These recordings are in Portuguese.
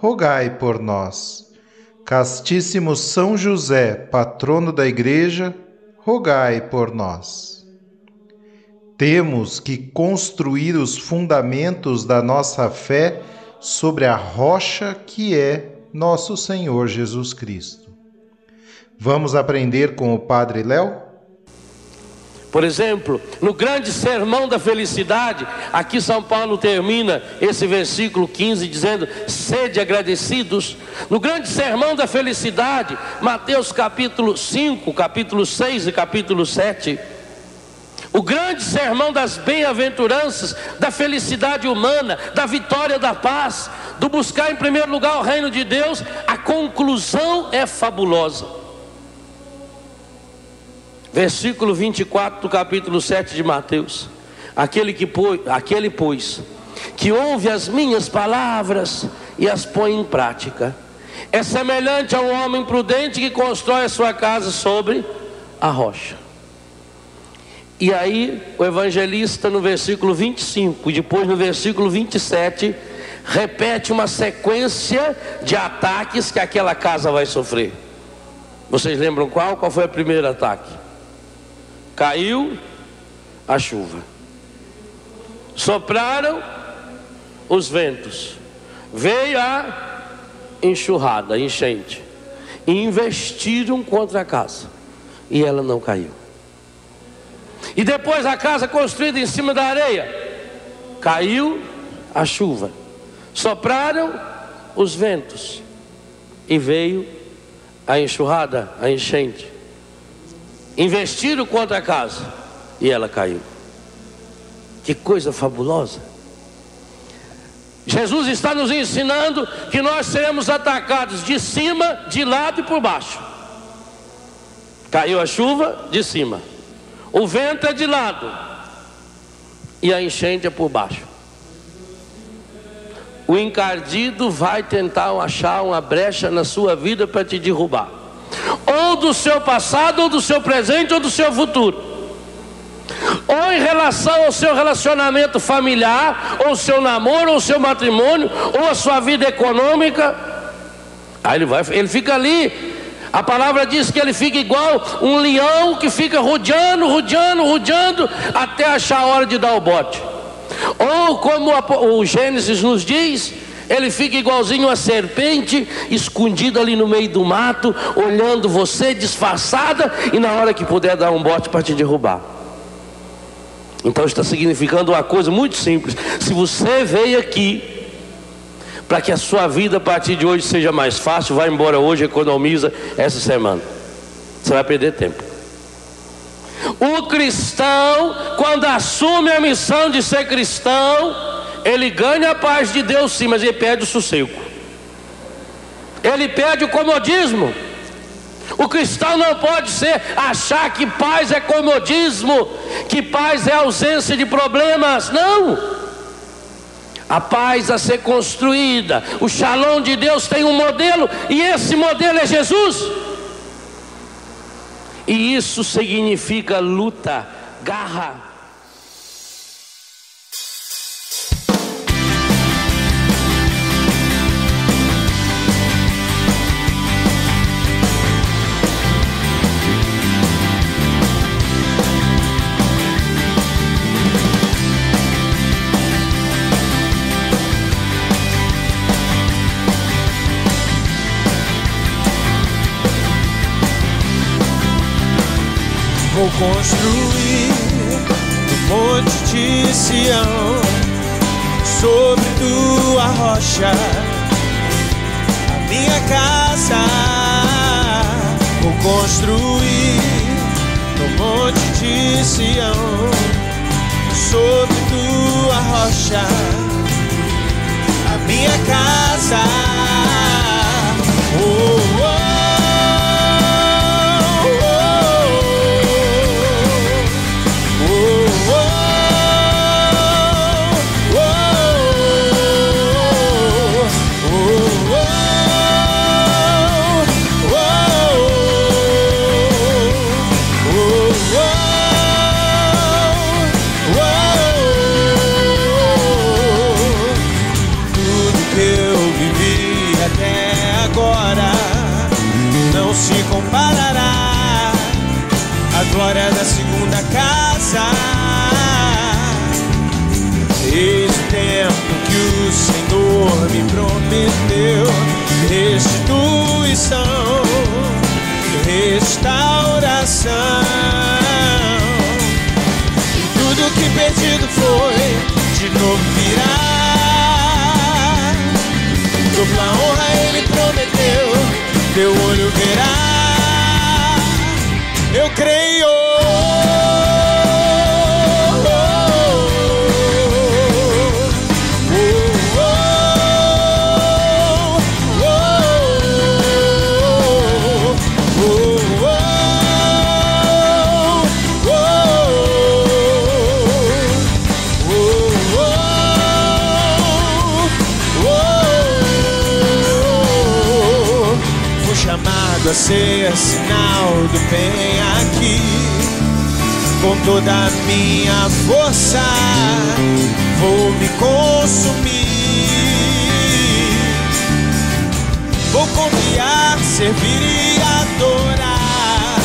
rogai por nós. Castíssimo São José, patrono da Igreja, rogai por nós. Temos que construir os fundamentos da nossa fé sobre a rocha que é nosso Senhor Jesus Cristo. Vamos aprender com o Padre Léo? Por exemplo, no grande sermão da felicidade, aqui São Paulo termina esse versículo 15 dizendo: sede agradecidos. No grande sermão da felicidade, Mateus capítulo 5, capítulo 6 e capítulo 7. O grande sermão das bem-aventuranças, da felicidade humana, da vitória da paz, do buscar em primeiro lugar o reino de Deus, a conclusão é fabulosa. Versículo 24 do capítulo 7 de Mateus. Aquele que pois, aquele pois que ouve as minhas palavras e as põe em prática, é semelhante a um homem prudente que constrói a sua casa sobre a rocha. E aí, o evangelista, no versículo 25, e depois no versículo 27, repete uma sequência de ataques que aquela casa vai sofrer. Vocês lembram qual? Qual foi o primeiro ataque? Caiu a chuva. Sopraram os ventos. Veio a enxurrada, enchente. E investiram contra a casa. E ela não caiu. E depois a casa construída em cima da areia. Caiu a chuva. Sopraram os ventos. E veio a enxurrada, a enchente investiram contra a casa e ela caiu. Que coisa fabulosa. Jesus está nos ensinando que nós seremos atacados de cima, de lado e por baixo. Caiu a chuva de cima, o vento é de lado e a enchente é por baixo. O encardido vai tentar achar uma brecha na sua vida para te derrubar ou do seu passado, ou do seu presente, ou do seu futuro. Ou em relação ao seu relacionamento familiar, ou seu namoro, ou seu matrimônio, ou a sua vida econômica. Aí ele vai, ele fica ali. A palavra diz que ele fica igual um leão que fica rodeando, rodeando, rodeando, até achar a hora de dar o bote. Ou como o Gênesis nos diz, ele fica igualzinho a serpente, escondida ali no meio do mato, olhando você disfarçada e na hora que puder dar um bote para te derrubar. Então está significando uma coisa muito simples. Se você veio aqui para que a sua vida a partir de hoje seja mais fácil, vai embora hoje, economiza essa semana. Você vai perder tempo. O cristão, quando assume a missão de ser cristão, ele ganha a paz de Deus sim, mas ele perde o sossego. Ele perde o comodismo. O cristão não pode ser achar que paz é comodismo, que paz é ausência de problemas. Não. A paz a ser construída, o shalom de Deus tem um modelo e esse modelo é Jesus. E isso significa luta, garra, construir no monte de Sião, sobre tua rocha, a minha casa vou construir no monte de Sião, sobre tua rocha, a minha casa. Oh, prometeu restituição, restauração. Tudo que perdido foi, de novo virá. Dupla honra a ser sinal do bem aqui. Com toda a minha força, vou me consumir. Vou confiar, servir e adorar.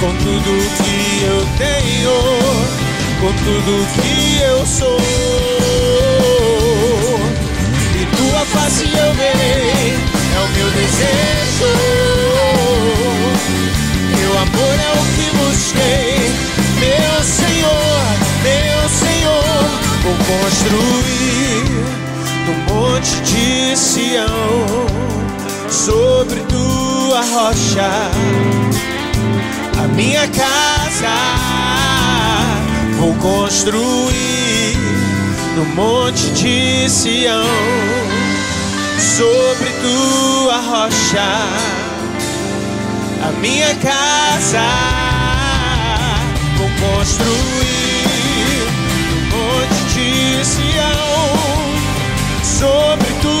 Com tudo que eu tenho, com tudo que eu sou. E tua face eu verei, é o meu desejo amor é o que busquei, meu Senhor, meu Senhor. Vou construir no monte de Sião, sobre tua rocha, a minha casa. Vou construir no monte de Sião, sobre tua rocha a minha casa vou construir monte de Sião. Sobre tua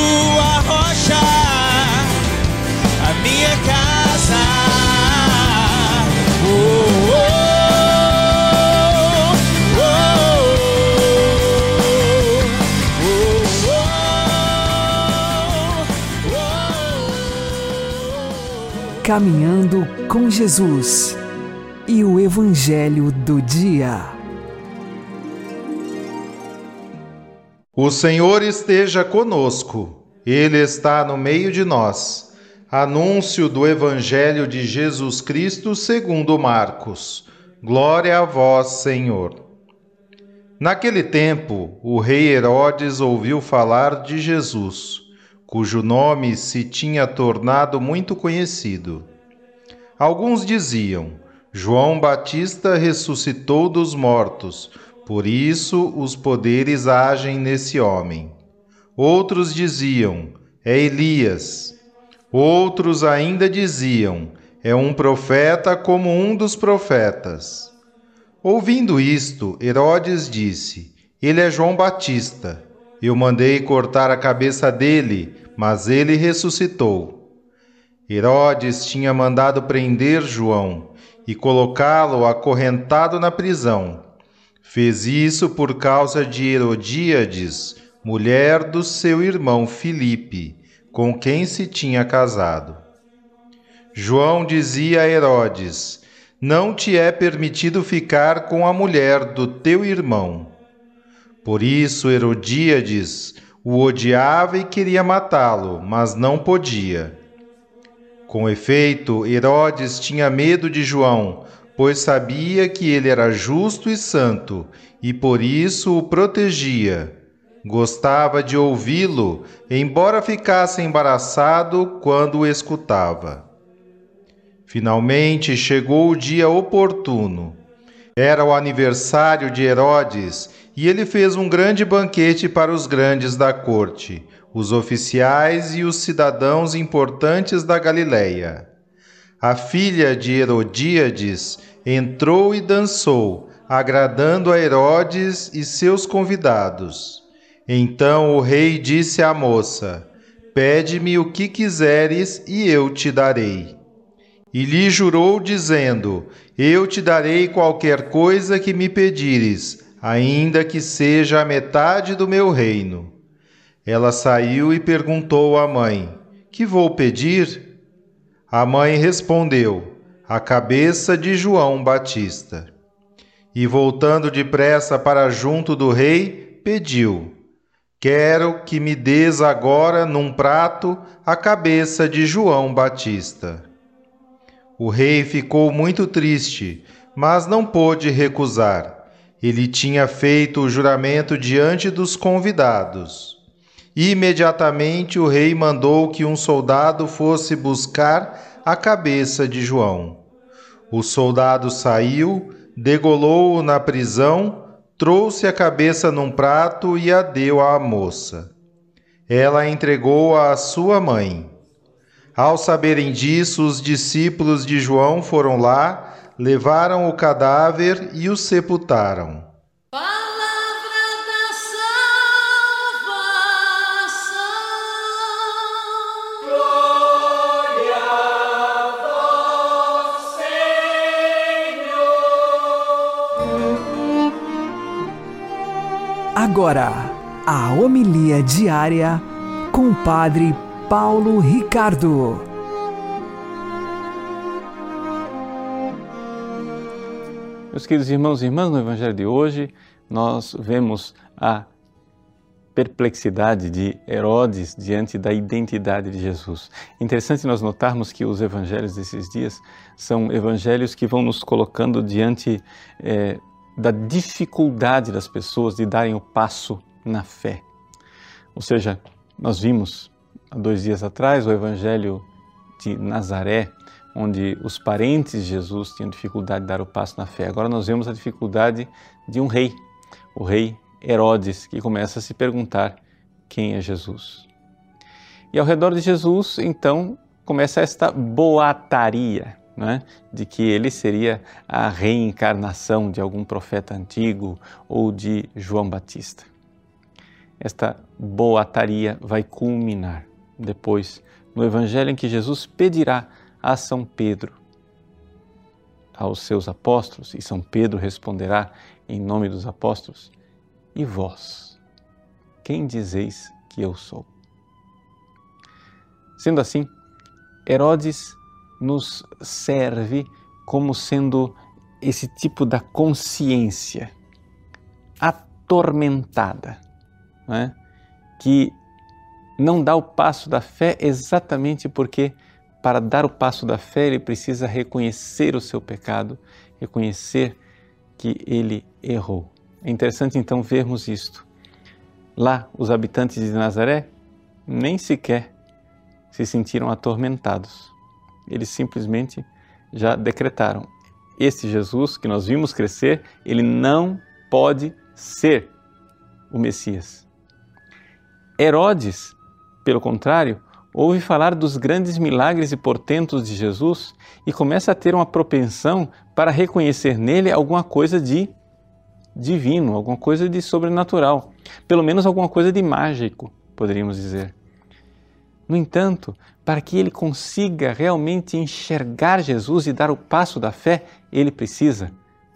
Caminhando com Jesus e o Evangelho do Dia. O Senhor esteja conosco, Ele está no meio de nós. Anúncio do Evangelho de Jesus Cristo segundo Marcos. Glória a vós, Senhor. Naquele tempo, o rei Herodes ouviu falar de Jesus cujo nome se tinha tornado muito conhecido. Alguns diziam: João Batista ressuscitou dos mortos, por isso os poderes agem nesse homem. Outros diziam: É Elias. Outros ainda diziam: É um profeta como um dos profetas. Ouvindo isto, Herodes disse: Ele é João Batista. Eu mandei cortar a cabeça dele, mas ele ressuscitou. Herodes tinha mandado prender João e colocá-lo acorrentado na prisão. Fez isso por causa de Herodíades, mulher do seu irmão Filipe, com quem se tinha casado. João dizia a Herodes: Não te é permitido ficar com a mulher do teu irmão. Por isso Herodíades o odiava e queria matá-lo, mas não podia. Com efeito, Herodes tinha medo de João, pois sabia que ele era justo e santo e por isso o protegia. Gostava de ouvi-lo, embora ficasse embaraçado quando o escutava. Finalmente chegou o dia oportuno. Era o aniversário de Herodes e ele fez um grande banquete para os grandes da corte, os oficiais e os cidadãos importantes da Galileia. A filha de Herodíades entrou e dançou, agradando a Herodes e seus convidados. Então o rei disse à moça: Pede-me o que quiseres e eu te darei. E lhe jurou, dizendo: Eu te darei qualquer coisa que me pedires, ainda que seja a metade do meu reino. Ela saiu e perguntou à mãe: Que vou pedir? A mãe respondeu: a cabeça de João Batista. E voltando depressa para junto do rei, pediu: Quero que me des agora num prato a cabeça de João Batista. O rei ficou muito triste, mas não pôde recusar. Ele tinha feito o juramento diante dos convidados. Imediatamente o rei mandou que um soldado fosse buscar a cabeça de João. O soldado saiu, degolou-o na prisão, trouxe a cabeça num prato e a deu à moça. Ela entregou-a à sua mãe. Ao saberem disso, os discípulos de João foram lá, levaram o cadáver e o sepultaram. Agora, a homilia diária com o Padre Paulo Ricardo. Meus queridos irmãos e irmãs, no Evangelho de hoje, nós vemos a perplexidade de Herodes diante da identidade de Jesus. Interessante nós notarmos que os evangelhos desses dias são evangelhos que vão nos colocando diante é, da dificuldade das pessoas de darem o passo na fé. Ou seja, nós vimos há dois dias atrás o Evangelho de Nazaré, onde os parentes de Jesus tinham dificuldade de dar o passo na fé. Agora nós vemos a dificuldade de um rei, o rei Herodes, que começa a se perguntar quem é Jesus. E ao redor de Jesus, então, começa esta boataria né, de que ele seria a reencarnação de algum profeta antigo ou de João Batista. Esta boataria vai culminar depois no evangelho em que Jesus pedirá a São Pedro, aos seus apóstolos, e São Pedro responderá em nome dos apóstolos: E vós, quem dizeis que eu sou? Sendo assim, Herodes nos serve como sendo esse tipo da consciência atormentada, é? que não dá o passo da fé exatamente porque, para dar o passo da fé, ele precisa reconhecer o seu pecado, reconhecer que ele errou. É interessante então vermos isto. Lá, os habitantes de Nazaré nem sequer se sentiram atormentados eles simplesmente já decretaram: este Jesus que nós vimos crescer, ele não pode ser o Messias. Herodes, pelo contrário, ouve falar dos grandes milagres e portentos de Jesus e começa a ter uma propensão para reconhecer nele alguma coisa de divino, alguma coisa de sobrenatural, pelo menos alguma coisa de mágico, poderíamos dizer. No entanto, para que ele consiga realmente enxergar Jesus e dar o passo da fé, ele precisa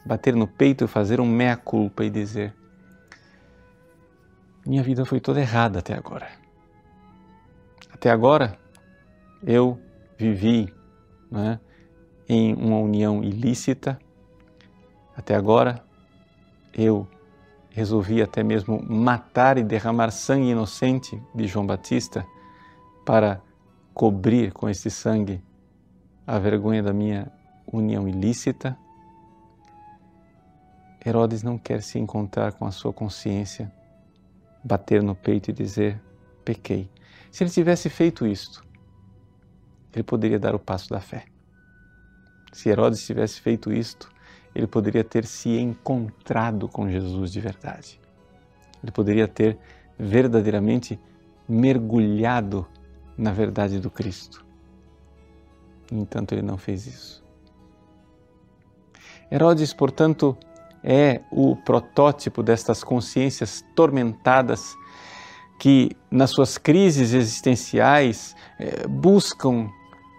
bater no peito e fazer um meia-culpa e dizer: Minha vida foi toda errada até agora. Até agora eu vivi né, em uma união ilícita. Até agora eu resolvi até mesmo matar e derramar sangue inocente de João Batista para cobrir com esse sangue a vergonha da minha união ilícita Herodes não quer se encontrar com a sua consciência, bater no peito e dizer: pequei. Se ele tivesse feito isto, ele poderia dar o passo da fé. Se Herodes tivesse feito isto, ele poderia ter se encontrado com Jesus de verdade. Ele poderia ter verdadeiramente mergulhado na verdade do Cristo. No entanto, ele não fez isso. Herodes, portanto, é o protótipo destas consciências tormentadas que, nas suas crises existenciais, eh, buscam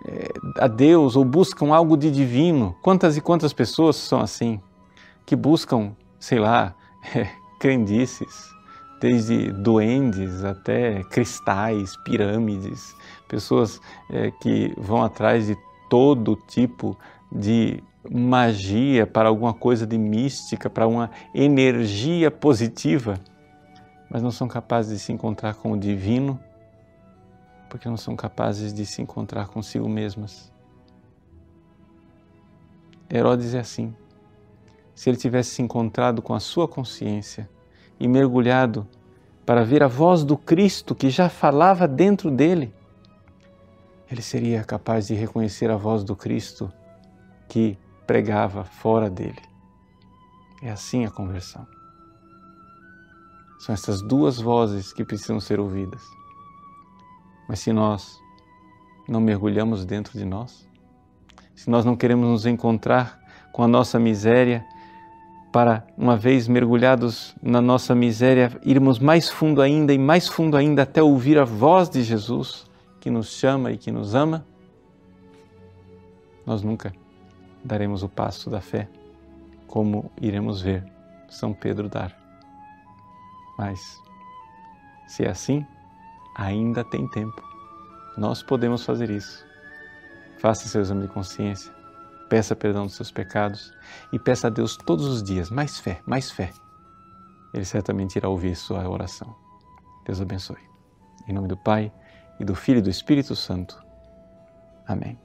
eh, a Deus ou buscam algo de divino. Quantas e quantas pessoas são assim, que buscam, sei lá, crendices, desde duendes até cristais, pirâmides, pessoas que vão atrás de todo tipo de magia para alguma coisa de mística, para uma energia positiva, mas não são capazes de se encontrar com o divino, porque não são capazes de se encontrar consigo mesmas. Herodes é assim. Se ele tivesse se encontrado com a sua consciência, e mergulhado para ver a voz do Cristo que já falava dentro dele, ele seria capaz de reconhecer a voz do Cristo que pregava fora dele. É assim a conversão. São essas duas vozes que precisam ser ouvidas. Mas se nós não mergulhamos dentro de nós, se nós não queremos nos encontrar com a nossa miséria para, uma vez mergulhados na nossa miséria, irmos mais fundo ainda e mais fundo ainda até ouvir a voz de Jesus que nos chama e que nos ama, nós nunca daremos o passo da fé, como iremos ver São Pedro dar. Mas, se é assim, ainda tem tempo. Nós podemos fazer isso. Faça seu exame de consciência peça perdão dos seus pecados e peça a Deus todos os dias mais fé, mais fé. Ele certamente irá ouvir sua oração. Deus abençoe. Em nome do Pai e do Filho e do Espírito Santo. Amém.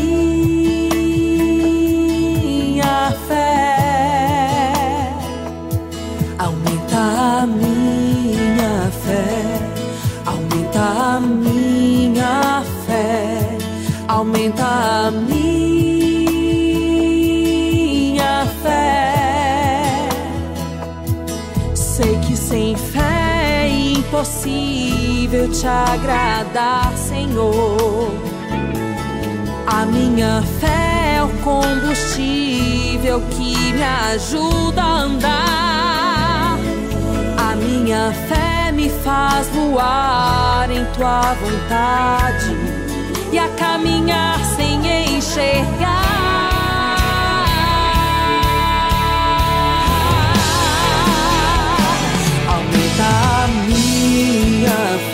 te agradar, Senhor. A minha fé é o combustível que me ajuda a andar. A minha fé me faz voar em tua vontade e a caminhar sem enxergar. a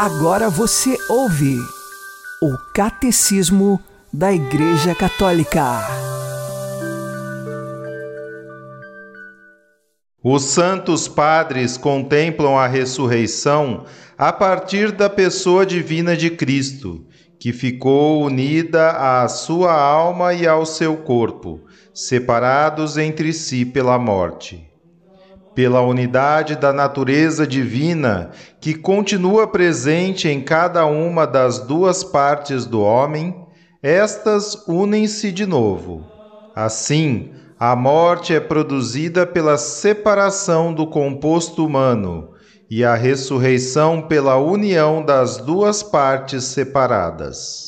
Agora você ouve o Catecismo da Igreja Católica. Os santos padres contemplam a ressurreição a partir da pessoa divina de Cristo, que ficou unida à sua alma e ao seu corpo, separados entre si pela morte. Pela unidade da natureza divina, que continua presente em cada uma das duas partes do homem, estas unem-se de novo. Assim, a morte é produzida pela separação do composto humano e a ressurreição pela união das duas partes separadas.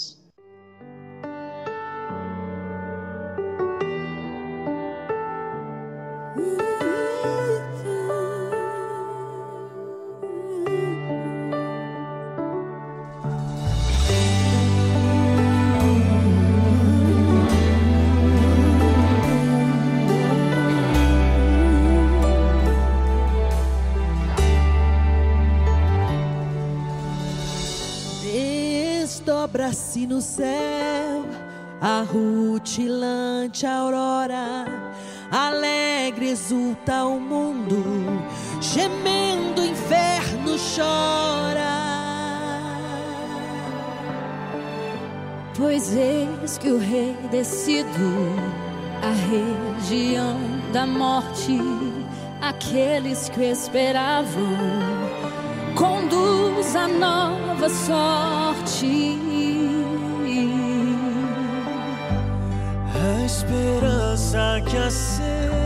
Rutilante aurora, alegre exulta o mundo, gemendo o inferno chora. Pois eis que o rei descido, a região da morte, aqueles que esperavam, conduz a nova sorte. Esperança que acende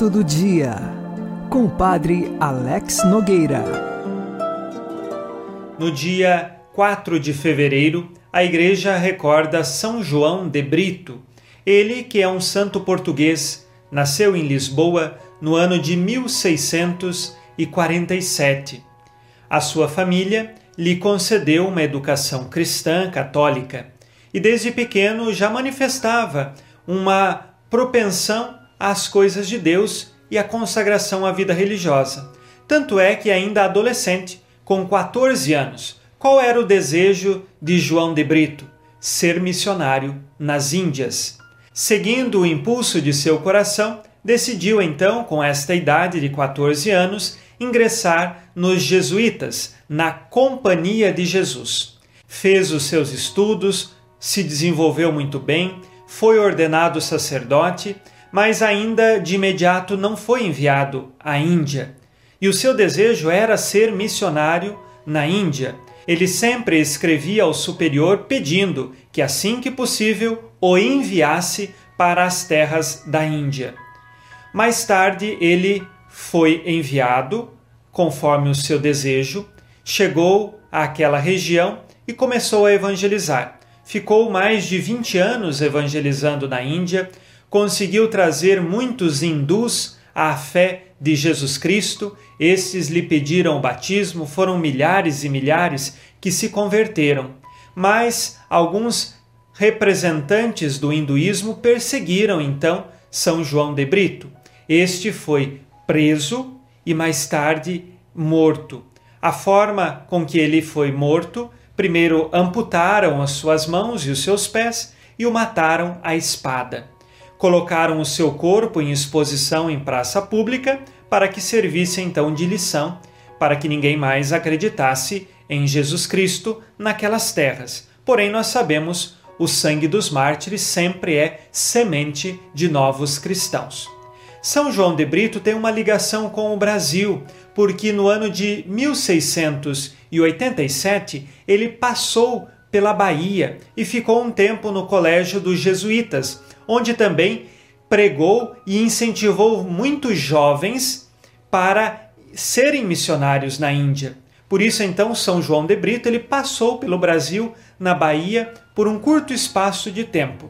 Santo do Dia, com o Padre Alex Nogueira. No dia 4 de fevereiro, a Igreja recorda São João de Brito, ele que é um santo português, nasceu em Lisboa no ano de 1647. A sua família lhe concedeu uma educação cristã católica e desde pequeno já manifestava uma propensão às coisas de Deus e à consagração à vida religiosa. Tanto é que, ainda adolescente, com 14 anos, qual era o desejo de João de Brito? Ser missionário nas Índias. Seguindo o impulso de seu coração, decidiu então, com esta idade de 14 anos, ingressar nos jesuítas, na Companhia de Jesus. Fez os seus estudos, se desenvolveu muito bem, foi ordenado sacerdote, mas ainda de imediato não foi enviado à Índia. E o seu desejo era ser missionário na Índia. Ele sempre escrevia ao superior pedindo que, assim que possível, o enviasse para as terras da Índia. Mais tarde, ele foi enviado, conforme o seu desejo, chegou àquela região e começou a evangelizar. Ficou mais de 20 anos evangelizando na Índia, conseguiu trazer muitos hindus à fé de Jesus Cristo. Estes lhe pediram o batismo, foram milhares e milhares que se converteram. Mas alguns representantes do hinduísmo perseguiram então São João de Brito. Este foi preso e mais tarde morto. A forma com que ele foi morto, primeiro amputaram as suas mãos e os seus pés e o mataram à espada. Colocaram o seu corpo em exposição em praça pública para que servisse então de lição, para que ninguém mais acreditasse em Jesus Cristo naquelas terras. Porém, nós sabemos o sangue dos mártires sempre é semente de novos cristãos. São João de Brito tem uma ligação com o Brasil, porque no ano de 1687 ele passou pela Bahia e ficou um tempo no Colégio dos Jesuítas, onde também pregou e incentivou muitos jovens para serem missionários na Índia. Por isso, então, São João de Brito ele passou pelo Brasil, na Bahia, por um curto espaço de tempo.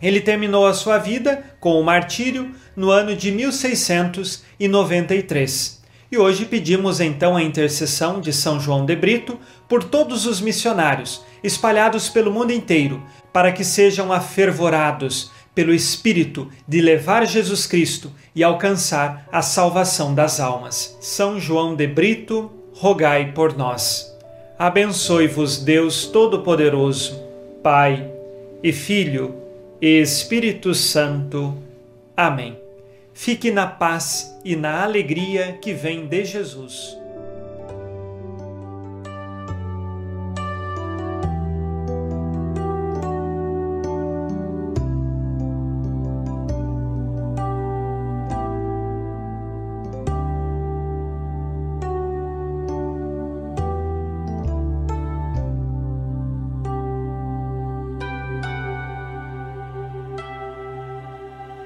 Ele terminou a sua vida com o martírio no ano de 1693. E hoje pedimos então a intercessão de São João de Brito por todos os missionários espalhados pelo mundo inteiro, para que sejam afervorados pelo Espírito de levar Jesus Cristo e alcançar a salvação das almas. São João de Brito, rogai por nós. Abençoe-vos Deus Todo-Poderoso, Pai e Filho e Espírito Santo. Amém. Fique na paz e na alegria que vem de Jesus.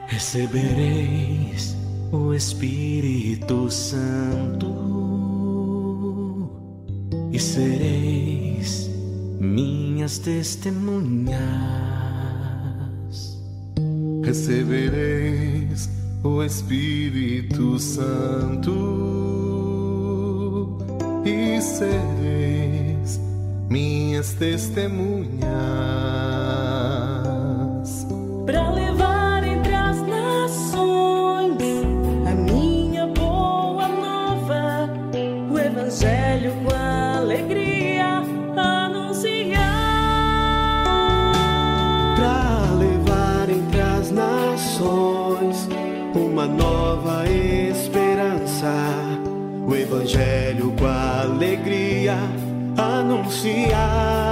Recebereis o Espírito Santo e sereis minhas testemunhas. Recebereis o Espírito Santo e sereis minhas testemunhas. Evangelho com alegria anunciar.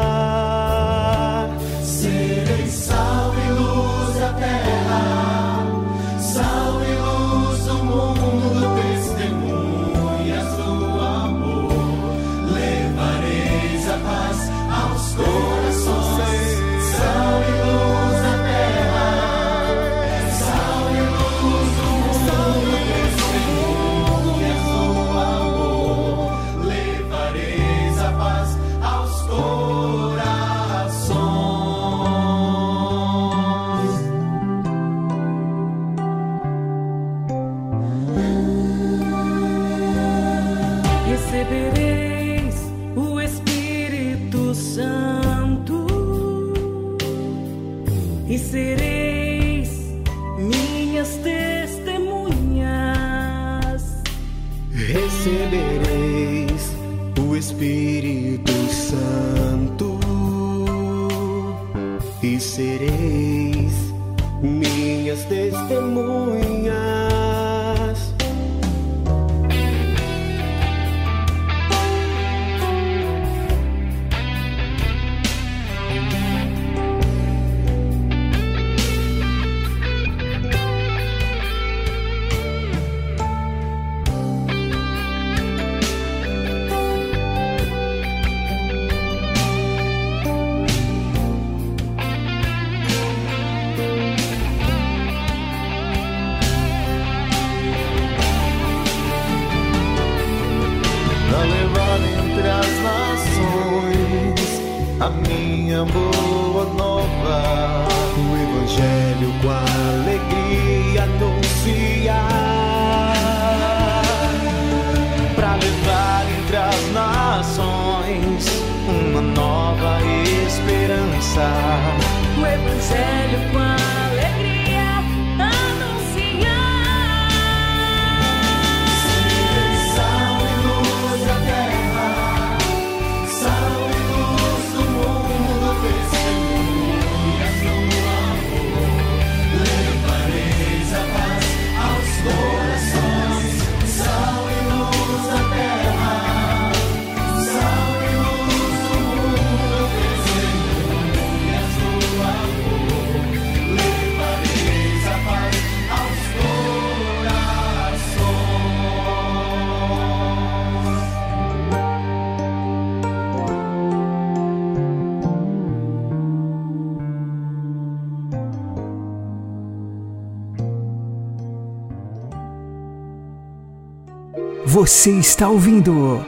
Você está ouvindo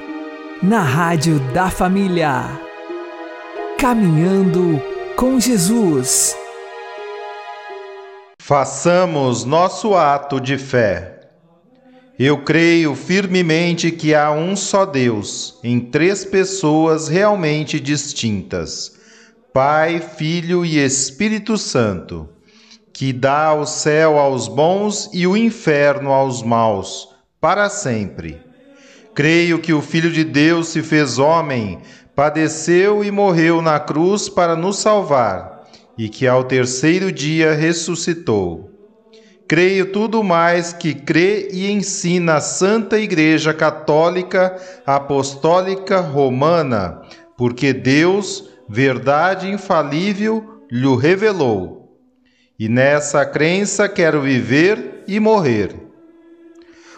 na Rádio da Família. Caminhando com Jesus. Façamos nosso ato de fé. Eu creio firmemente que há um só Deus, em três pessoas realmente distintas: Pai, Filho e Espírito Santo, que dá o céu aos bons e o inferno aos maus, para sempre. Creio que o Filho de Deus se fez homem, padeceu e morreu na cruz para nos salvar, e que ao terceiro dia ressuscitou. Creio tudo mais que crê e ensina a Santa Igreja Católica Apostólica Romana, porque Deus, verdade infalível, lhe revelou. E nessa crença quero viver e morrer.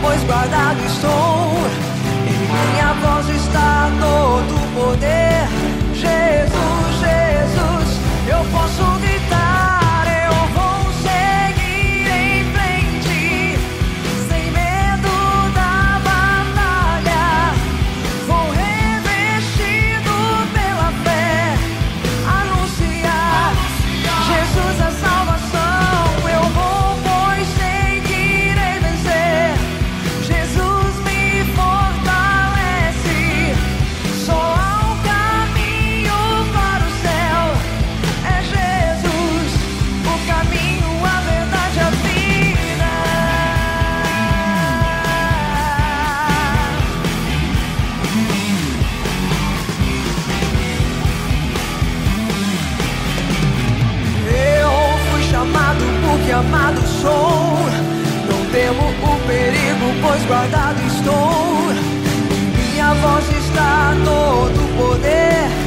pois guardado estou. Em minha voz está todo o poder. Guardado estou, minha voz está todo poder.